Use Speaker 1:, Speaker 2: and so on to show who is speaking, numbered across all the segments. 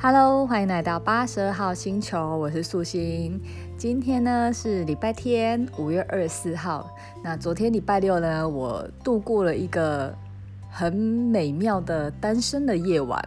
Speaker 1: Hello，欢迎来到八十二号星球，我是素心。今天呢是礼拜天，五月二十四号。那昨天礼拜六呢，我度过了一个很美妙的单身的夜晚。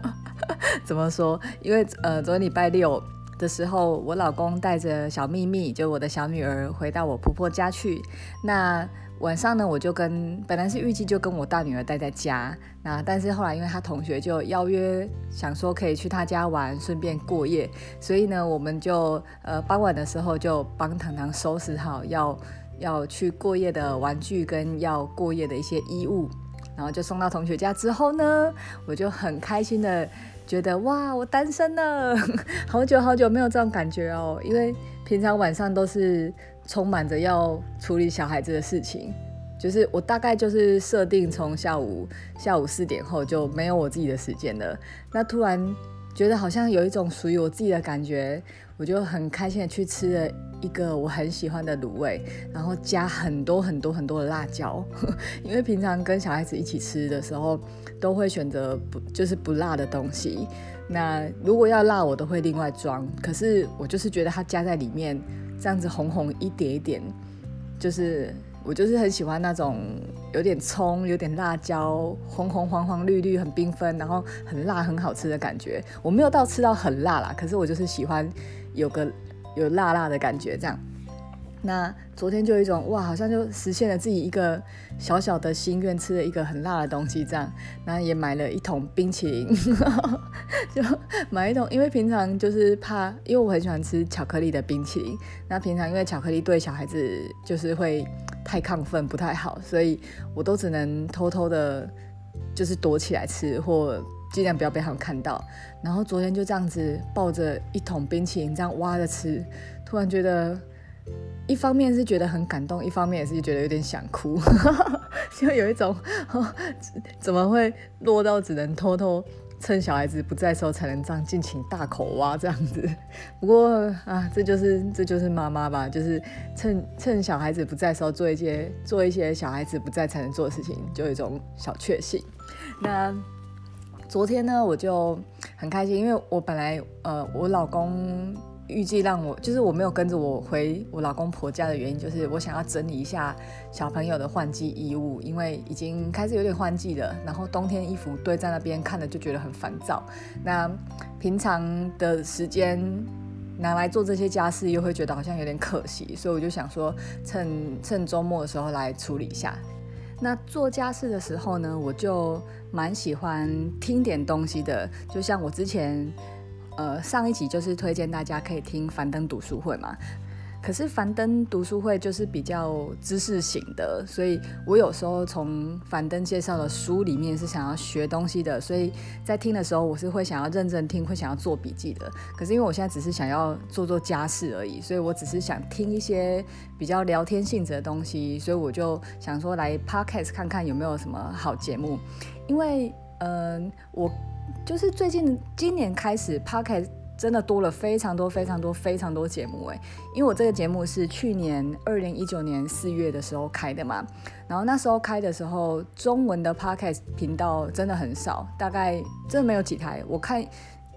Speaker 1: 怎么说？因为呃，昨天礼拜六的时候，我老公带着小秘密，就我的小女儿，回到我婆婆家去。那晚上呢，我就跟本来是预计就跟我大女儿待在家，那但是后来因为她同学就邀约，想说可以去她家玩，顺便过夜，所以呢，我们就呃傍晚的时候就帮糖糖收拾好要要去过夜的玩具跟要过夜的一些衣物，然后就送到同学家之后呢，我就很开心的觉得哇，我单身了，好久好久没有这种感觉哦，因为平常晚上都是。充满着要处理小孩子的事情，就是我大概就是设定从下午下午四点后就没有我自己的时间了。那突然觉得好像有一种属于我自己的感觉，我就很开心的去吃了一个我很喜欢的卤味，然后加很多很多很多的辣椒，因为平常跟小孩子一起吃的时候都会选择不就是不辣的东西。那如果要辣，我都会另外装。可是我就是觉得它加在里面。这样子红红一点一点，就是我就是很喜欢那种有点葱、有点辣椒，红红黄黄绿绿，很缤纷，然后很辣很好吃的感觉。我没有到吃到很辣啦，可是我就是喜欢有个有辣辣的感觉这样。那昨天就有一种哇，好像就实现了自己一个小小的心愿，吃了一个很辣的东西，这样，然后也买了一桶冰淇淋，就买一桶，因为平常就是怕，因为我很喜欢吃巧克力的冰淇淋，那平常因为巧克力对小孩子就是会太亢奋，不太好，所以我都只能偷偷的，就是躲起来吃，或尽量不要被他们看到。然后昨天就这样子抱着一桶冰淇淋这样挖着吃，突然觉得。一方面是觉得很感动，一方面也是觉得有点想哭，就有一种 怎么会落到只能偷偷趁小孩子不在时候才能这样尽情大口挖这样子。不过啊，这就是这就是妈妈吧，就是趁趁小孩子不在时候做一些做一些小孩子不在才能做的事情，就有一种小确幸。那昨天呢，我就很开心，因为我本来呃，我老公。预计让我就是我没有跟着我回我老公婆家的原因，就是我想要整理一下小朋友的换季衣物，因为已经开始有点换季了。然后冬天衣服堆在那边看了就觉得很烦躁。那平常的时间拿来做这些家事，又会觉得好像有点可惜，所以我就想说趁趁周末的时候来处理一下。那做家事的时候呢，我就蛮喜欢听点东西的，就像我之前。呃，上一集就是推荐大家可以听樊登读书会嘛，可是樊登读书会就是比较知识型的，所以我有时候从樊登介绍的书里面是想要学东西的，所以在听的时候我是会想要认真听，会想要做笔记的。可是因为我现在只是想要做做家事而已，所以我只是想听一些比较聊天性质的东西，所以我就想说来 Podcast 看看有没有什么好节目，因为嗯、我。就是最近今年开始，Podcast 真的多了非常多非常多非常多节目哎，因为我这个节目是去年二零一九年四月的时候开的嘛，然后那时候开的时候，中文的 Podcast 频道真的很少，大概真的没有几台。我看，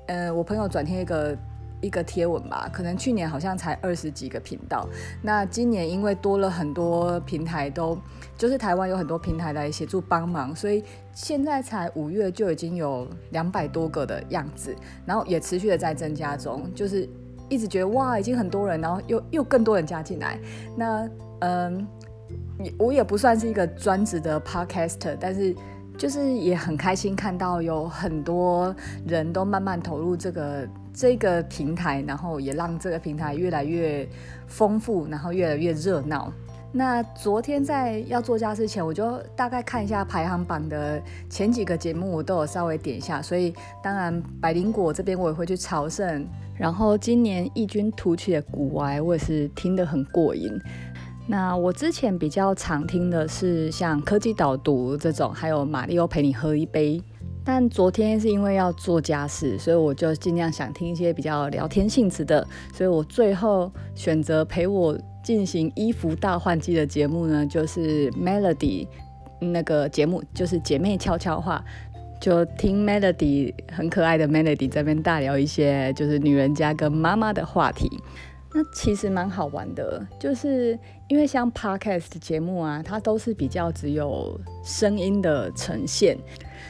Speaker 1: 呃，我朋友转贴一个。一个贴文吧，可能去年好像才二十几个频道，那今年因为多了很多平台都，都就是台湾有很多平台来协助帮忙，所以现在才五月就已经有两百多个的样子，然后也持续的在增加中，就是一直觉得哇，已经很多人，然后又又更多人加进来，那嗯，我也不算是一个专职的 podcaster，但是就是也很开心看到有很多人都慢慢投入这个。这个平台，然后也让这个平台越来越丰富，然后越来越热闹。那昨天在要做家事前，我就大概看一下排行榜的前几个节目，我都有稍微点一下。所以当然百灵果这边我也会去朝圣，然后今年异军突起的股癌我也是听得很过瘾。那我之前比较常听的是像科技导读这种，还有马丽欧陪你喝一杯。但昨天是因为要做家事，所以我就尽量想听一些比较聊天性质的，所以我最后选择陪我进行衣服大换季的节目呢，就是 Melody 那个节目，就是姐妹悄悄话。就听 Melody 很可爱的 Melody 这边大聊一些就是女人家跟妈妈的话题。那其实蛮好玩的，就是因为像 Podcast 节目啊，它都是比较只有声音的呈现，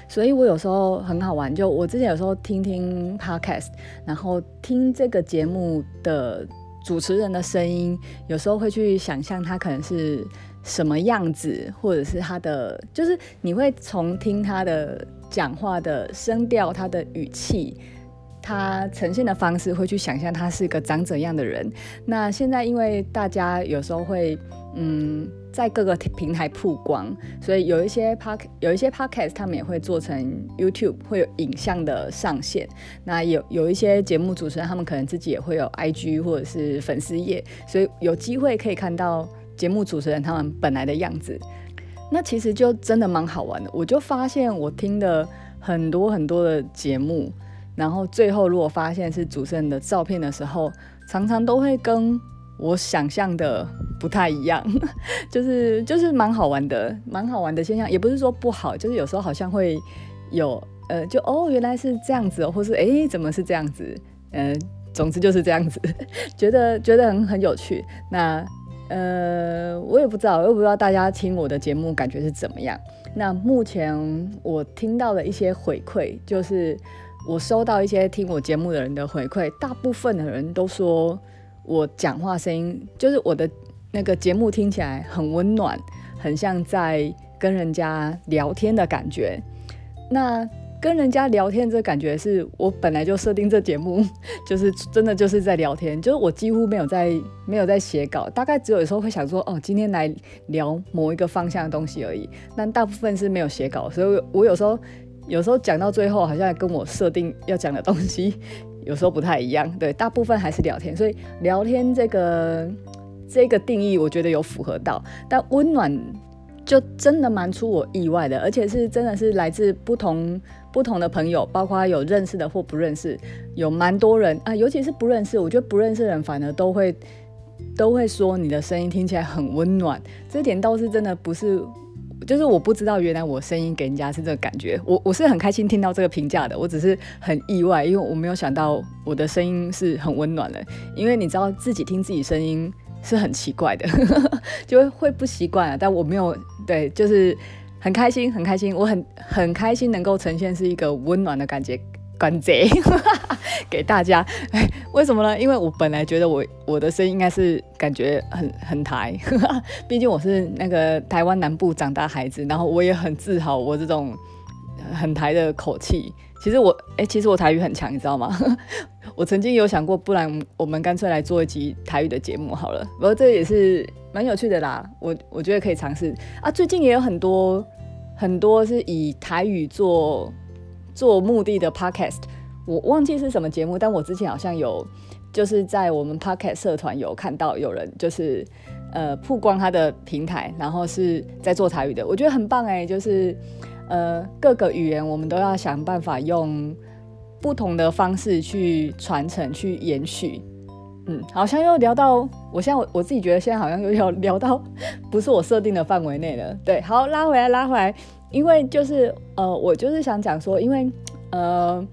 Speaker 1: 所以我有时候很好玩。就我之前有时候听听 Podcast，然后听这个节目的主持人的声音，有时候会去想象他可能是什么样子，或者是他的，就是你会从听他的讲话的声调、他的语气。他呈现的方式会去想象他是个长怎样的人。那现在因为大家有时候会嗯在各个平台曝光，所以有一些 park 有一些 podcast 他们也会做成 YouTube 会有影像的上线。那有有一些节目主持人他们可能自己也会有 IG 或者是粉丝页，所以有机会可以看到节目主持人他们本来的样子。那其实就真的蛮好玩的。我就发现我听的很多很多的节目。然后最后，如果发现是主持人的照片的时候，常常都会跟我想象的不太一样，就是就是蛮好玩的，蛮好玩的现象，也不是说不好，就是有时候好像会有呃，就哦原来是这样子，或是诶怎么是这样子，嗯、呃，总之就是这样子，觉得觉得很很有趣。那呃，我也不知道，我也不知道大家听我的节目感觉是怎么样。那目前我听到的一些回馈就是。我收到一些听我节目的人的回馈，大部分的人都说我讲话声音就是我的那个节目听起来很温暖，很像在跟人家聊天的感觉。那跟人家聊天这感觉是我本来就设定这节目，就是真的就是在聊天，就是我几乎没有在没有在写稿，大概只有有时候会想说哦，今天来聊某一个方向的东西而已。但大部分是没有写稿，所以我有时候。有时候讲到最后，好像跟我设定要讲的东西有时候不太一样。对，大部分还是聊天，所以聊天这个这个定义，我觉得有符合到。但温暖就真的蛮出我意外的，而且是真的是来自不同不同的朋友，包括有认识的或不认识，有蛮多人啊，尤其是不认识，我觉得不认识的人反而都会都会说你的声音听起来很温暖，这点倒是真的不是。就是我不知道，原来我声音给人家是这个感觉。我我是很开心听到这个评价的，我只是很意外，因为我没有想到我的声音是很温暖的。因为你知道自己听自己声音是很奇怪的，就会不习惯啊。但我没有，对，就是很开心，很开心，我很很开心能够呈现是一个温暖的感觉。关贼 给大家，哎，为什么呢？因为我本来觉得我我的声音应该是感觉很很台，毕竟我是那个台湾南部长大孩子，然后我也很自豪我这种很台的口气。其实我哎，其实我台语很强，你知道吗？我曾经有想过，不然我们干脆来做一集台语的节目好了。不过这也是蛮有趣的啦，我我觉得可以尝试啊。最近也有很多很多是以台语做。做目的的 podcast，我忘记是什么节目，但我之前好像有，就是在我们 podcast 社团有看到有人就是呃曝光他的平台，然后是在做台语的，我觉得很棒哎，就是呃各个语言我们都要想办法用不同的方式去传承、去延续。嗯，好像又聊到，我现在我我自己觉得现在好像又要聊到不是我设定的范围内了。对，好，拉回来，拉回来。因为就是呃，我就是想讲说，因为呃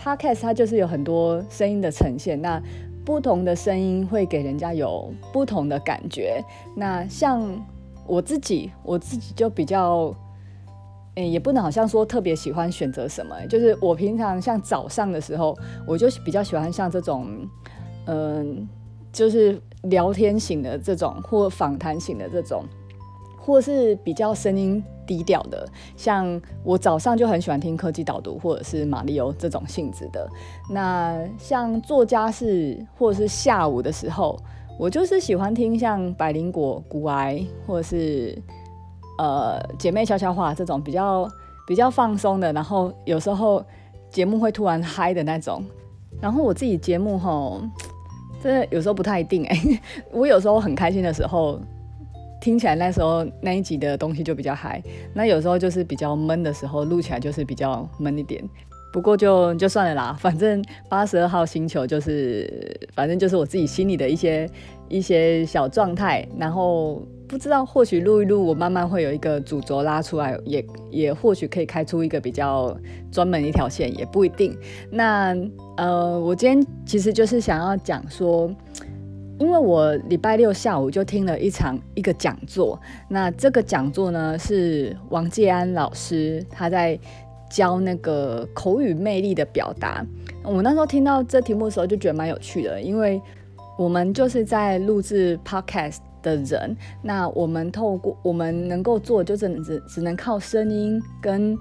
Speaker 1: ，Podcast 它就是有很多声音的呈现，那不同的声音会给人家有不同的感觉。那像我自己，我自己就比较，诶，也不能好像说特别喜欢选择什么，就是我平常像早上的时候，我就比较喜欢像这种，嗯、就是聊天型的这种，或访谈型的这种，或是比较声音。低调的，像我早上就很喜欢听科技导读或者是马里欧这种性质的。那像作家是或者是下午的时候，我就是喜欢听像百灵果、古癌或者是呃姐妹悄悄话这种比较比较放松的，然后有时候节目会突然嗨的那种。然后我自己节目吼，真的有时候不太一定哎、我有时候很开心的时候。听起来那时候那一集的东西就比较嗨，那有时候就是比较闷的时候，录起来就是比较闷一点。不过就就算了啦，反正八十二号星球就是，反正就是我自己心里的一些一些小状态。然后不知道，或许录一录，我慢慢会有一个主轴拉出来，也也或许可以开出一个比较专门一条线，也不一定。那呃，我今天其实就是想要讲说，因为我礼拜六下午就听了一场一个讲座，那这个讲座呢是王介安老师他在教那个口语魅力的表达。我那时候听到这题目的时候就觉得蛮有趣的，因为我们就是在录制 podcast。的人，那我们透过我们能够做，就只能只只能靠声音跟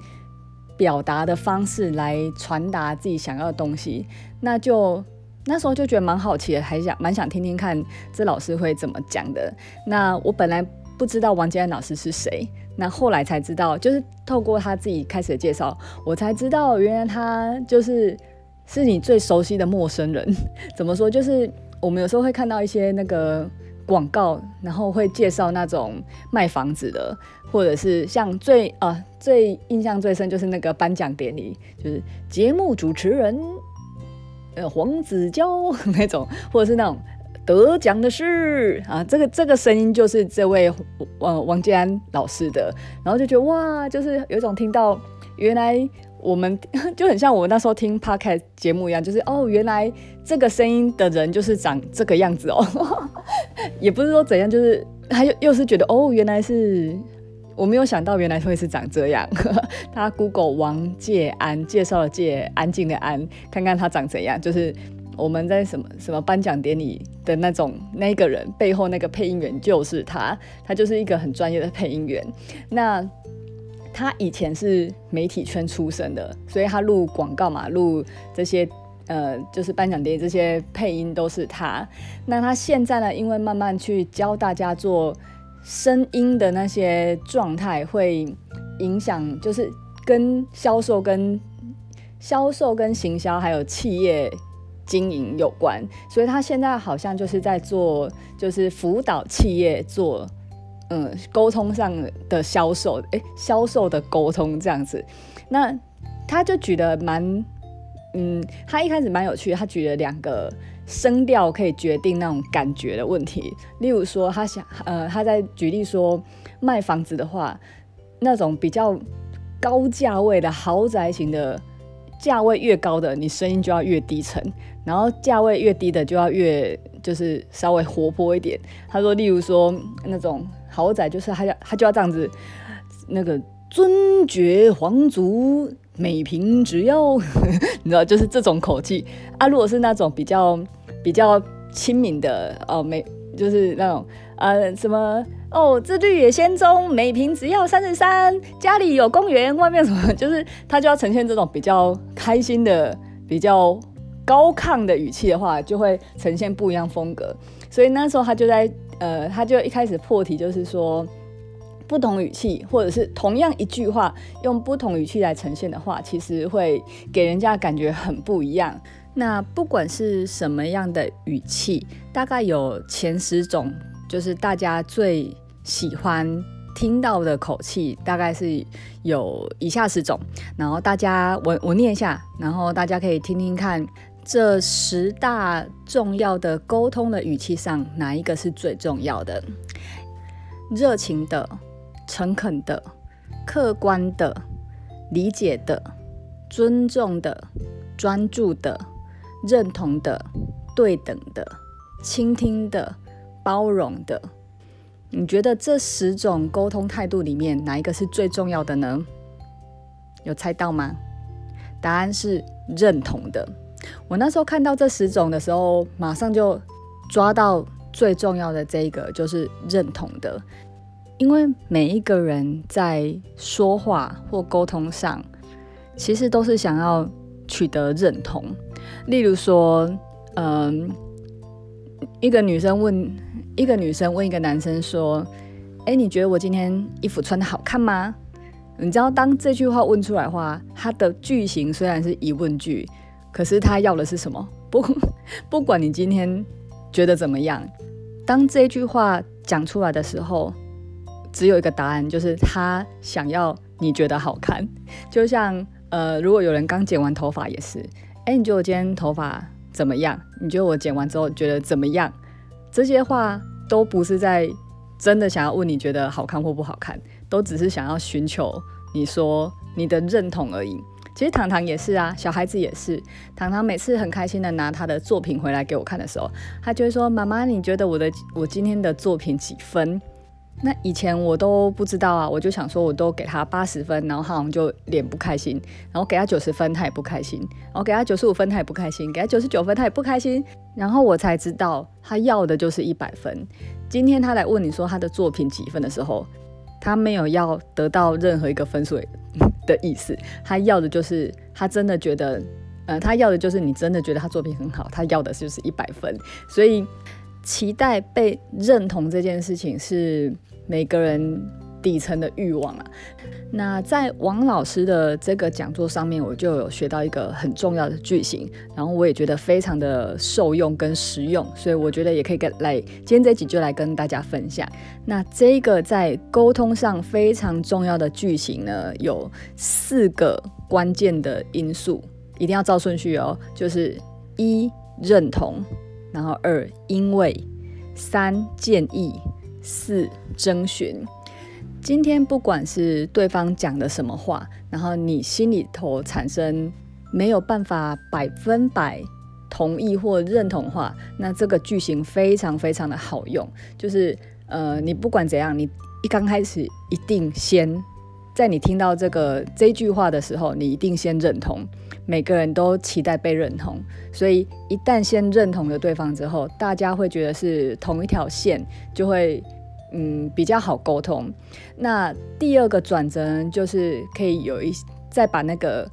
Speaker 1: 表达的方式来传达自己想要的东西。那就那时候就觉得蛮好奇的，还想蛮想听听看这老师会怎么讲的。那我本来不知道王建安老师是谁，那后来才知道，就是透过他自己开始的介绍，我才知道原来他就是是你最熟悉的陌生人。怎么说？就是我们有时候会看到一些那个。广告，然后会介绍那种卖房子的，或者是像最啊、最印象最深就是那个颁奖典礼，就是节目主持人呃黄子佼 那种，或者是那种得奖的是啊，这个这个声音就是这位呃王建安老师的，然后就觉得哇，就是有一种听到原来。我们 就很像我那时候听 podcast 节目一样，就是哦，原来这个声音的人就是长这个样子哦，也不是说怎样，就是他又又是觉得哦，原来是我没有想到原来会是长这样。他 Google 王介安介绍了介安静的安，看看他长怎样，就是我们在什么什么颁奖典礼的那种那个人背后那个配音员就是他，他就是一个很专业的配音员。那。他以前是媒体圈出身的，所以他录广告嘛，录这些呃，就是颁奖典礼这些配音都是他。那他现在呢，因为慢慢去教大家做声音的那些状态，会影响，就是跟销售、跟销售、跟行销还有企业经营有关，所以他现在好像就是在做，就是辅导企业做。嗯，沟通上的销售，诶，销售的沟通这样子，那他就举得蛮，嗯，他一开始蛮有趣，他举了两个声调可以决定那种感觉的问题，例如说，他想，呃，他在举例说，卖房子的话，那种比较高价位的豪宅型的，价位越高的，你声音就要越低沉，然后价位越低的就要越，就是稍微活泼一点。他说，例如说那种。豪宅就是他要他就要这样子，那个尊爵皇族每平只要，你知道就是这种口气啊。如果是那种比较比较亲民的哦，每就是那种呃什么哦，这绿野仙踪每平只要三十三，家里有公园，外面什么，就是他就要呈现这种比较开心的、比较高亢的语气的话，就会呈现不一样风格。所以那时候他就在。呃，他就一开始破题，就是说不同语气，或者是同样一句话，用不同语气来呈现的话，其实会给人家感觉很不一样。那不管是什么样的语气，大概有前十种，就是大家最喜欢听到的口气，大概是有以下十种。然后大家，我我念一下，然后大家可以听听看。这十大重要的沟通的语气上，哪一个是最重要的？热情的、诚恳的、客观的、理解的、尊重的、专注的、认同的、对等的、倾听的、包容的。你觉得这十种沟通态度里面，哪一个是最重要的呢？有猜到吗？答案是认同的。我那时候看到这十种的时候，马上就抓到最重要的这一个，就是认同的。因为每一个人在说话或沟通上，其实都是想要取得认同。例如说，嗯，一个女生问一个女生问一个男生说：“哎，你觉得我今天衣服穿得好看吗？”你知道，当这句话问出来的话，它的句型虽然是疑问句。可是他要的是什么？不，不管你今天觉得怎么样，当这句话讲出来的时候，只有一个答案，就是他想要你觉得好看。就像呃，如果有人刚剪完头发也是，哎，你觉得我今天头发怎么样？你觉得我剪完之后觉得怎么样？这些话都不是在真的想要问你觉得好看或不好看，都只是想要寻求你说你的认同而已。其实糖糖也是啊，小孩子也是。糖糖每次很开心的拿他的作品回来给我看的时候，他就会说：“妈妈，你觉得我的我今天的作品几分？”那以前我都不知道啊，我就想说，我都给他八十分，然后他好像就脸不开心；然后给他九十分，他也不开心；然后给他九十五分，他也不开心；给他九十九分，他也不开心。然后我才知道，他要的就是一百分。今天他来问你说他的作品几分的时候，他没有要得到任何一个分数的意思，他要的就是他真的觉得，呃，他要的就是你真的觉得他作品很好，他要的就是一百分。所以，期待被认同这件事情是每个人底层的欲望啊。那在王老师的这个讲座上面，我就有学到一个很重要的句型，然后我也觉得非常的受用跟实用，所以我觉得也可以跟来今天这集就来跟大家分享。那这个在沟通上非常重要的句型呢，有四个关键的因素，一定要照顺序哦，就是一认同，然后二因为，三建议，四征询。今天不管是对方讲的什么话，然后你心里头产生没有办法百分百同意或认同话，那这个句型非常非常的好用。就是呃，你不管怎样，你一刚开始一定先在你听到这个这句话的时候，你一定先认同。每个人都期待被认同，所以一旦先认同了对方之后，大家会觉得是同一条线，就会。嗯，比较好沟通。那第二个转折，就是可以有一再把那个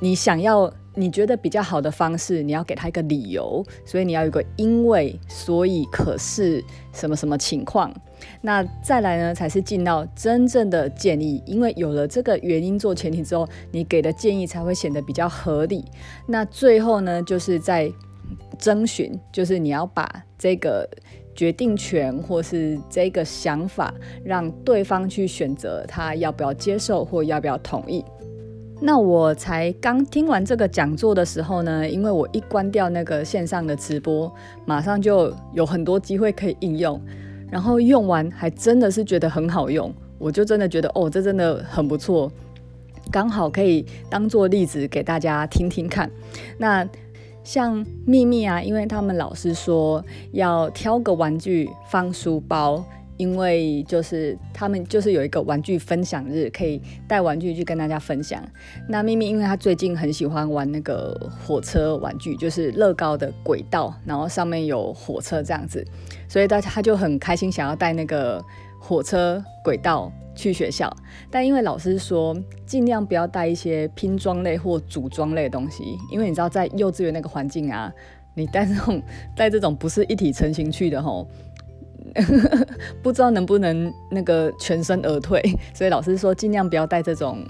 Speaker 1: 你想要、你觉得比较好的方式，你要给他一个理由，所以你要有个因为、所以、可是什么什么情况。那再来呢，才是进到真正的建议，因为有了这个原因做前提之后，你给的建议才会显得比较合理。那最后呢，就是在征询，就是你要把这个。决定权或是这个想法，让对方去选择他要不要接受或要不要同意。那我才刚听完这个讲座的时候呢，因为我一关掉那个线上的直播，马上就有很多机会可以应用，然后用完还真的是觉得很好用，我就真的觉得哦，这真的很不错，刚好可以当做例子给大家听听看。那。像秘密啊，因为他们老师说要挑个玩具放书包，因为就是他们就是有一个玩具分享日，可以带玩具去跟大家分享。那秘密因为他最近很喜欢玩那个火车玩具，就是乐高的轨道，然后上面有火车这样子，所以大家他就很开心，想要带那个火车轨道。去学校，但因为老师说尽量不要带一些拼装类或组装类的东西，因为你知道在幼稚园那个环境啊，你带这种带这种不是一体成型去的吼，不知道能不能那个全身而退，所以老师说尽量不要带这种，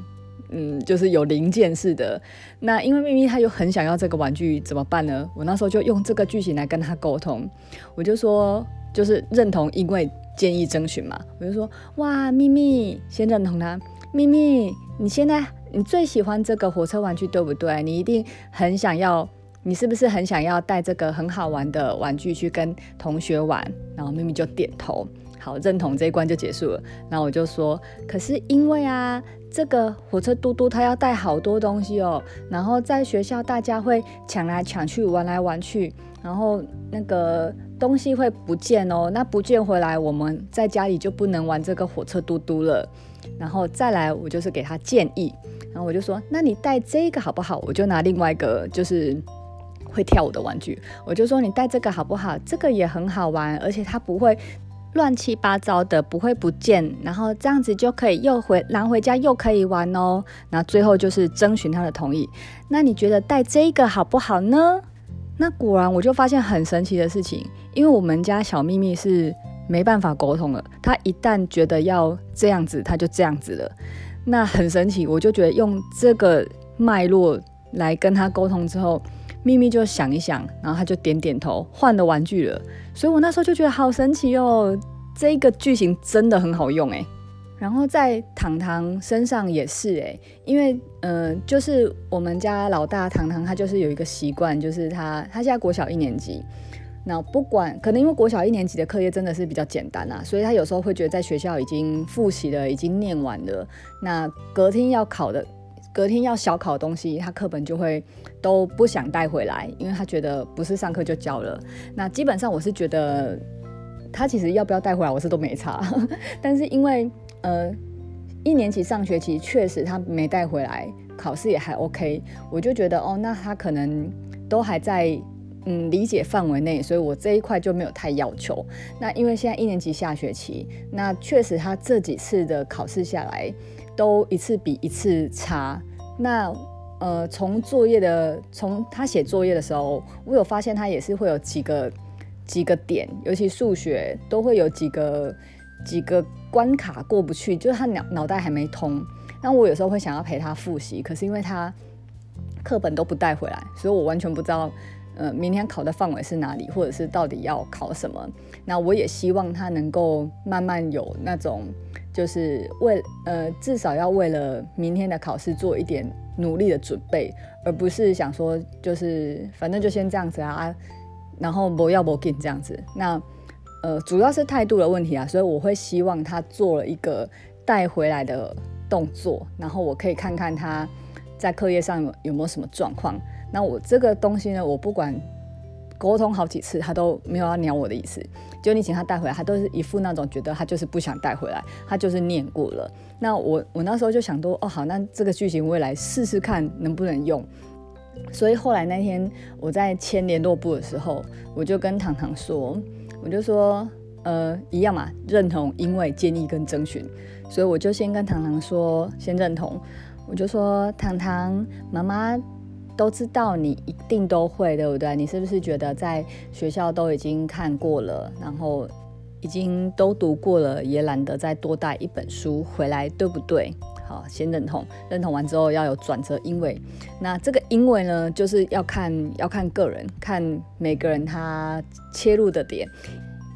Speaker 1: 嗯，就是有零件式的。那因为咪咪他又很想要这个玩具，怎么办呢？我那时候就用这个句型来跟他沟通，我就说就是认同，因为。建议征询嘛，我就说哇，秘密先认同他。秘密，你现在你最喜欢这个火车玩具对不对？你一定很想要，你是不是很想要带这个很好玩的玩具去跟同学玩？然后秘密就点头，好，认同这一关就结束了。然后我就说，可是因为啊，这个火车嘟嘟它要带好多东西哦，然后在学校大家会抢来抢去，玩来玩去，然后那个。东西会不见哦，那不见回来，我们在家里就不能玩这个火车嘟嘟了。然后再来，我就是给他建议，然后我就说，那你带这个好不好？我就拿另外一个就是会跳舞的玩具，我就说你带这个好不好？这个也很好玩，而且它不会乱七八糟的，不会不见，然后这样子就可以又回拿回家又可以玩哦。那最后就是征询他的同意，那你觉得带这个好不好呢？那果然我就发现很神奇的事情。因为我们家小秘密是没办法沟通了，他一旦觉得要这样子，他就这样子了。那很神奇，我就觉得用这个脉络来跟他沟通之后，秘密就想一想，然后他就点点头，换了玩具了。所以我那时候就觉得好神奇哦，这个剧情真的很好用诶。然后在糖糖身上也是诶，因为嗯、就是我们家老大糖糖，他就是有一个习惯，就是他他现在国小一年级。那不管可能因为国小一年级的课业真的是比较简单啊，所以他有时候会觉得在学校已经复习了，已经念完了，那隔天要考的，隔天要小考的东西，他课本就会都不想带回来，因为他觉得不是上课就交了。那基本上我是觉得他其实要不要带回来，我是都没差。但是因为呃一年级上学期确实他没带回来，考试也还 OK，我就觉得哦，那他可能都还在。嗯，理解范围内，所以我这一块就没有太要求。那因为现在一年级下学期，那确实他这几次的考试下来，都一次比一次差。那呃，从作业的，从他写作业的时候，我有发现他也是会有几个几个点，尤其数学都会有几个几个关卡过不去，就是他脑脑袋还没通。那我有时候会想要陪他复习，可是因为他课本都不带回来，所以我完全不知道。呃，明天考的范围是哪里，或者是到底要考什么？那我也希望他能够慢慢有那种，就是为呃，至少要为了明天的考试做一点努力的准备，而不是想说就是反正就先这样子啊，然后不要不紧这样子。那呃，主要是态度的问题啊，所以我会希望他做了一个带回来的动作，然后我可以看看他在课业上有有没有什么状况。那我这个东西呢，我不管沟通好几次，他都没有要鸟我的意思。就你请他带回来，他都是一副那种觉得他就是不想带回来，他就是念过了。那我我那时候就想说，哦好，那这个剧情我也来试试看能不能用。所以后来那天我在签联络簿的时候，我就跟糖糖说，我就说，呃，一样嘛，认同、因为、建议跟征询。所以我就先跟糖糖说，先认同，我就说，糖糖妈妈。都知道你一定都会，对不对？你是不是觉得在学校都已经看过了，然后已经都读过了，也懒得再多带一本书回来，对不对？好，先认同，认同完之后要有转折，因为那这个因为呢，就是要看要看个人，看每个人他切入的点。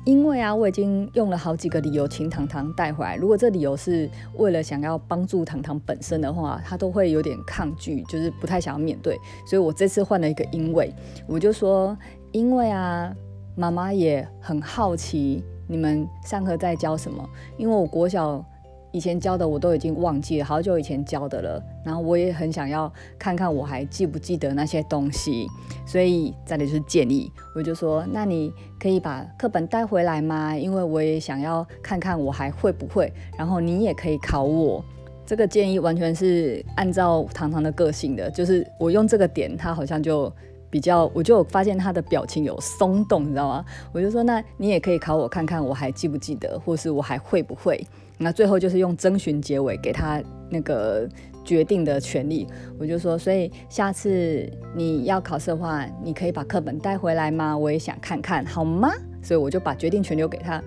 Speaker 1: 因为啊，我已经用了好几个理由请糖糖带回来。如果这理由是为了想要帮助糖糖本身的话，他都会有点抗拒，就是不太想要面对。所以我这次换了一个因为，我就说，因为啊，妈妈也很好奇你们上课在教什么，因为我国小。以前教的我都已经忘记了，好久以前教的了。然后我也很想要看看我还记不记得那些东西，所以这里就是建议，我就说，那你可以把课本带回来吗？因为我也想要看看我还会不会，然后你也可以考我。这个建议完全是按照糖糖的个性的，就是我用这个点，他好像就比较，我就发现他的表情有松动，你知道吗？我就说，那你也可以考我看看我还记不记得，或是我还会不会。那最后就是用征询结尾给他那个决定的权利，我就说，所以下次你要考试的话，你可以把课本带回来吗？我也想看看，好吗？所以我就把决定权留给他。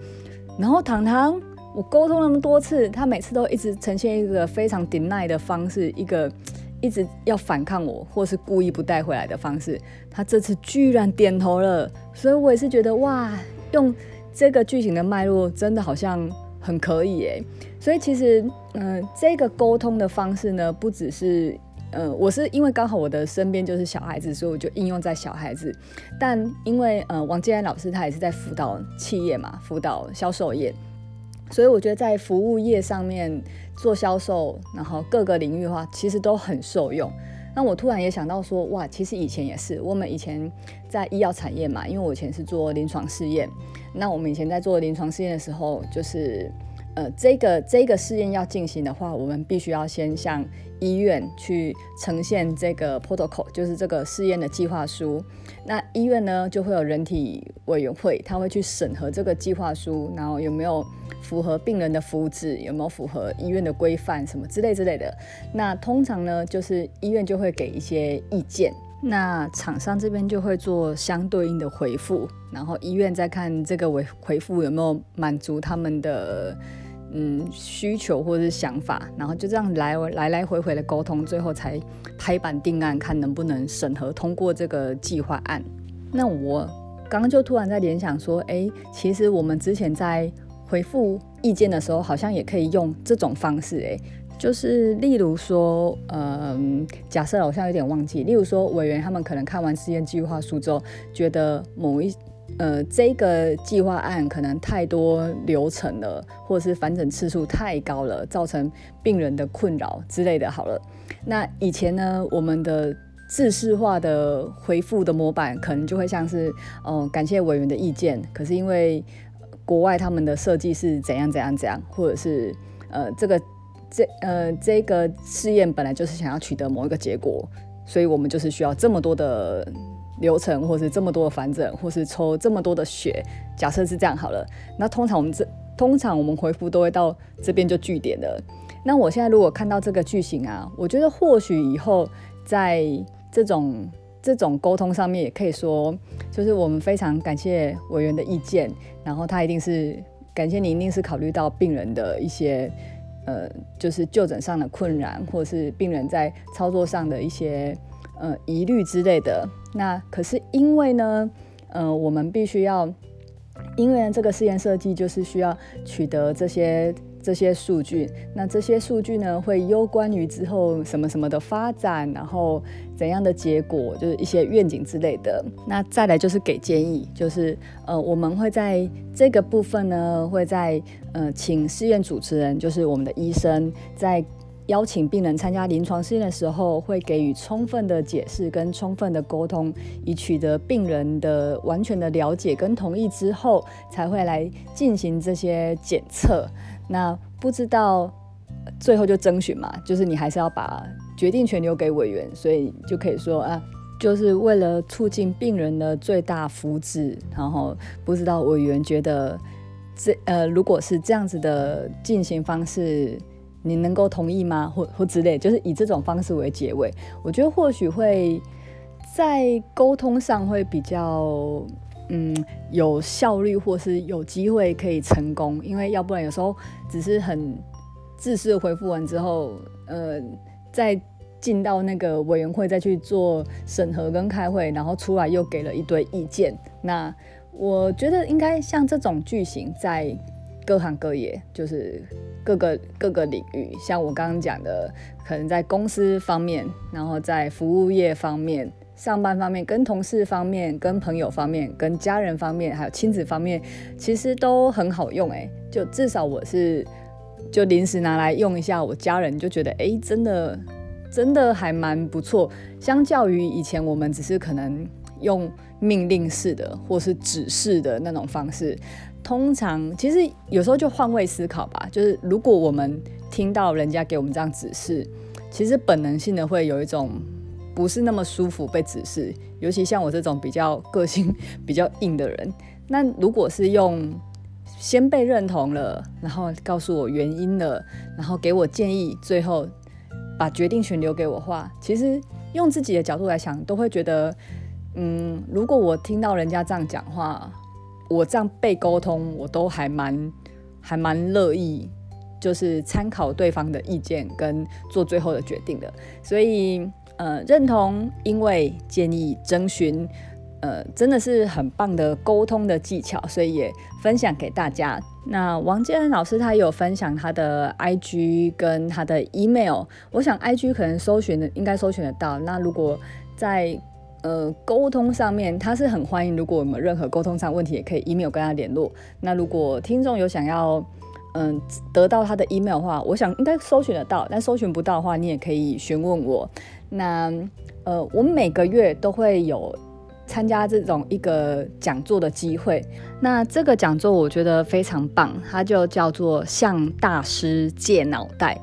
Speaker 1: 然后糖糖，我沟通那么多次，他每次都一直呈现一个非常 deny 的方式，一个一直要反抗我，或是故意不带回来的方式。他这次居然点头了，所以我也是觉得哇，用这个剧情的脉络，真的好像。很可以诶，所以其实，嗯、这个沟通的方式呢，不只是，呃，我是因为刚好我的身边就是小孩子，所以我就应用在小孩子。但因为，呃，王建安老师他也是在辅导企业嘛，辅导销售业，所以我觉得在服务业上面做销售，然后各个领域的话，其实都很受用。那我突然也想到说，哇，其实以前也是，我们以前在医药产业嘛，因为我以前是做临床试验。那我们以前在做临床试验的时候，就是，呃，这个这个试验要进行的话，我们必须要先向医院去呈现这个 protocol，就是这个试验的计划书。那医院呢，就会有人体委员会，他会去审核这个计划书，然后有没有符合病人的福祉，有没有符合医院的规范，什么之类之类的。那通常呢，就是医院就会给一些意见。那厂商这边就会做相对应的回复，然后医院再看这个回回复有没有满足他们的嗯需求或者是想法，然后就这样来来来回回的沟通，最后才拍板定案，看能不能审核通过这个计划案。那我刚刚就突然在联想说，哎，其实我们之前在回复意见的时候，好像也可以用这种方式，哎。就是例如说，嗯，假设好像有点忘记。例如说，委员他们可能看完试验计划书之后，觉得某一呃，这个计划案可能太多流程了，或者是返诊次数太高了，造成病人的困扰之类的。好了，那以前呢，我们的制式化的回复的模板可能就会像是，呃，感谢委员的意见。可是因为国外他们的设计是怎样怎样怎样，或者是呃，这个这呃这个试验本来就是想要取得某一个结果，所以我们就是需要这么多的。流程，或是这么多的反诊，或是抽这么多的血，假设是这样好了。那通常我们这通常我们回复都会到这边就句点了。那我现在如果看到这个句型啊，我觉得或许以后在这种这种沟通上面也可以说，就是我们非常感谢委员的意见，然后他一定是感谢你，一定是考虑到病人的一些呃，就是就诊上的困难，或者是病人在操作上的一些。呃，疑虑之类的。那可是因为呢，呃，我们必须要，因为这个试验设计就是需要取得这些这些数据。那这些数据呢，会攸关于之后什么什么的发展，然后怎样的结果，就是一些愿景之类的。那再来就是给建议，就是呃，我们会在这个部分呢，会在呃，请试验主持人，就是我们的医生在。邀请病人参加临床试验的时候，会给予充分的解释跟充分的沟通，以取得病人的完全的了解跟同意之后，才会来进行这些检测。那不知道最后就征询嘛，就是你还是要把决定权留给委员，所以就可以说啊，就是为了促进病人的最大福祉。然后不知道委员觉得这呃，如果是这样子的进行方式。你能够同意吗？或或之类，就是以这种方式为结尾，我觉得或许会在沟通上会比较嗯有效率，或是有机会可以成功。因为要不然有时候只是很自私回复完之后，呃，再进到那个委员会再去做审核跟开会，然后出来又给了一堆意见。那我觉得应该像这种句型在。各行各业就是各个各个领域，像我刚刚讲的，可能在公司方面，然后在服务业方面、上班方面、跟同事方面、跟朋友方面、跟家人方面，还有亲子方面，其实都很好用诶。就至少我是就临时拿来用一下，我家人就觉得诶，真的真的还蛮不错。相较于以前我们只是可能用命令式的或是指示的那种方式。通常其实有时候就换位思考吧，就是如果我们听到人家给我们这样指示，其实本能性的会有一种不是那么舒服被指示，尤其像我这种比较个性 比较硬的人，那如果是用先被认同了，然后告诉我原因了，然后给我建议，最后把决定权留给我话，其实用自己的角度来想，都会觉得，嗯，如果我听到人家这样讲话。我这样被沟通，我都还蛮还蛮乐意，就是参考对方的意见跟做最后的决定的。所以，呃，认同，因为建议征询，呃，真的是很棒的沟通的技巧，所以也分享给大家。那王建安老师他有分享他的 IG 跟他的 email，我想 IG 可能搜寻的应该搜寻得到。那如果在呃，沟通上面他是很欢迎，如果我们任何沟通上问题，也可以 email 跟他联络。那如果听众有想要嗯、得到他的 email 的话，我想应该搜寻得到，但搜寻不到的话，你也可以询问我。那呃，我们每个月都会有参加这种一个讲座的机会。那这个讲座我觉得非常棒，它就叫做向大师借脑袋。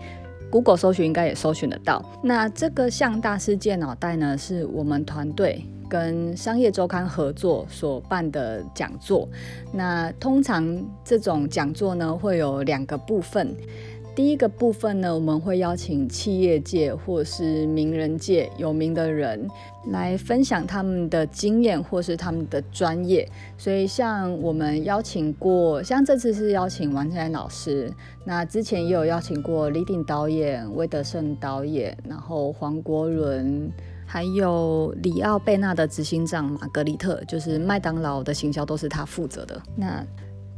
Speaker 1: Google 搜寻应该也搜寻得到。那这个向大师借脑袋呢，是我们团队跟商业周刊合作所办的讲座。那通常这种讲座呢，会有两个部分。第一个部分呢，我们会邀请企业界或是名人界有名的人来分享他们的经验或是他们的专业。所以，像我们邀请过，像这次是邀请王建安老师，那之前也有邀请过李鼎导演、魏德胜导演，然后黄国伦，还有里奥贝纳的执行长玛格丽特，就是麦当劳的行销都是他负责的。那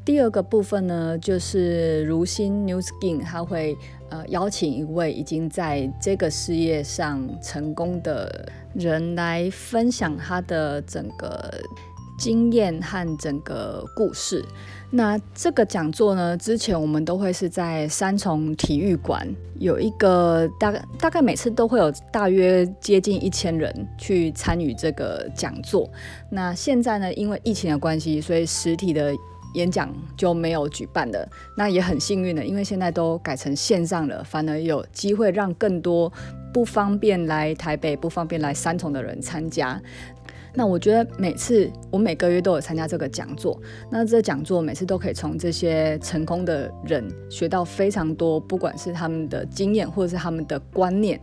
Speaker 1: 第二个部分呢，就是如新 New Skin，他会呃邀请一位已经在这个事业上成功的人来分享他的整个经验和整个故事。那这个讲座呢，之前我们都会是在三重体育馆有一个大概大概每次都会有大约接近一千人去参与这个讲座。那现在呢，因为疫情的关系，所以实体的演讲就没有举办了。那也很幸运的，因为现在都改成线上了，反而有机会让更多不方便来台北、不方便来三重的人参加。那我觉得每次我每个月都有参加这个讲座，那这讲座每次都可以从这些成功的人学到非常多，不管是他们的经验或者是他们的观念，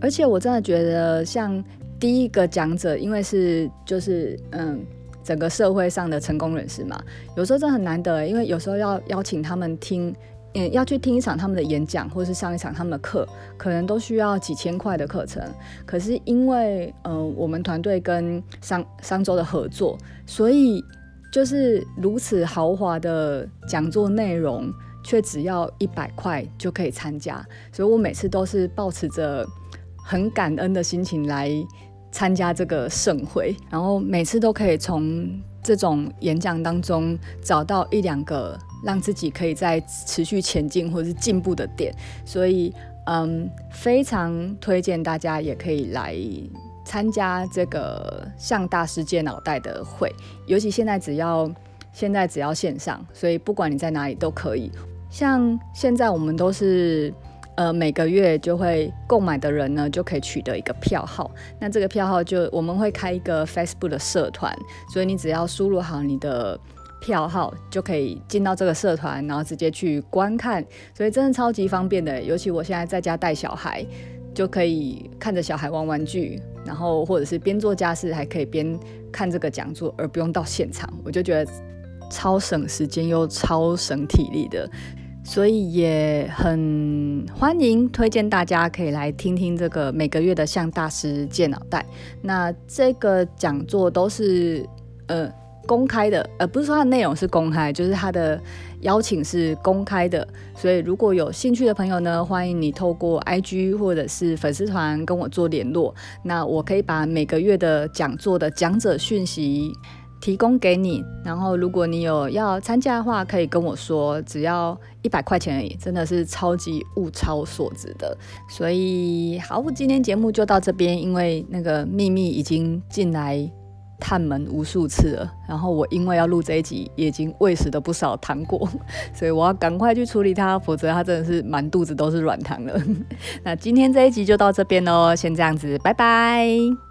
Speaker 1: 而且我真的觉得像第一个讲者，因为是就是嗯整个社会上的成功人士嘛，有时候真的很难得，因为有时候要邀请他们听。嗯，要去听一场他们的演讲，或是上一场他们的课，可能都需要几千块的课程。可是因为，呃，我们团队跟商商周的合作，所以就是如此豪华的讲座内容，却只要一百块就可以参加。所以我每次都是抱持着很感恩的心情来参加这个盛会，然后每次都可以从这种演讲当中找到一两个。让自己可以再持续前进或者是进步的点，所以嗯，非常推荐大家也可以来参加这个向大师借脑袋的会，尤其现在只要现在只要线上，所以不管你在哪里都可以。像现在我们都是呃每个月就会购买的人呢，就可以取得一个票号，那这个票号就我们会开一个 Facebook 的社团，所以你只要输入好你的。票号就可以进到这个社团，然后直接去观看，所以真的超级方便的。尤其我现在在家带小孩，就可以看着小孩玩玩具，然后或者是边做家事，还可以边看这个讲座，而不用到现场。我就觉得超省时间又超省体力的，所以也很欢迎推荐大家可以来听听这个每个月的向大师借脑袋。那这个讲座都是呃。公开的，呃，不是说它的内容是公开，就是它的邀请是公开的。所以如果有兴趣的朋友呢，欢迎你透过 IG 或者是粉丝团跟我做联络。那我可以把每个月的讲座的讲者讯息提供给你。然后如果你有要参加的话，可以跟我说，只要一百块钱而已，真的是超级物超所值的。所以好，今天节目就到这边，因为那个秘密已经进来。探门无数次了，然后我因为要录这一集，已经喂食了不少糖果，所以我要赶快去处理它，否则它真的是满肚子都是软糖了。那今天这一集就到这边喽，先这样子，拜拜。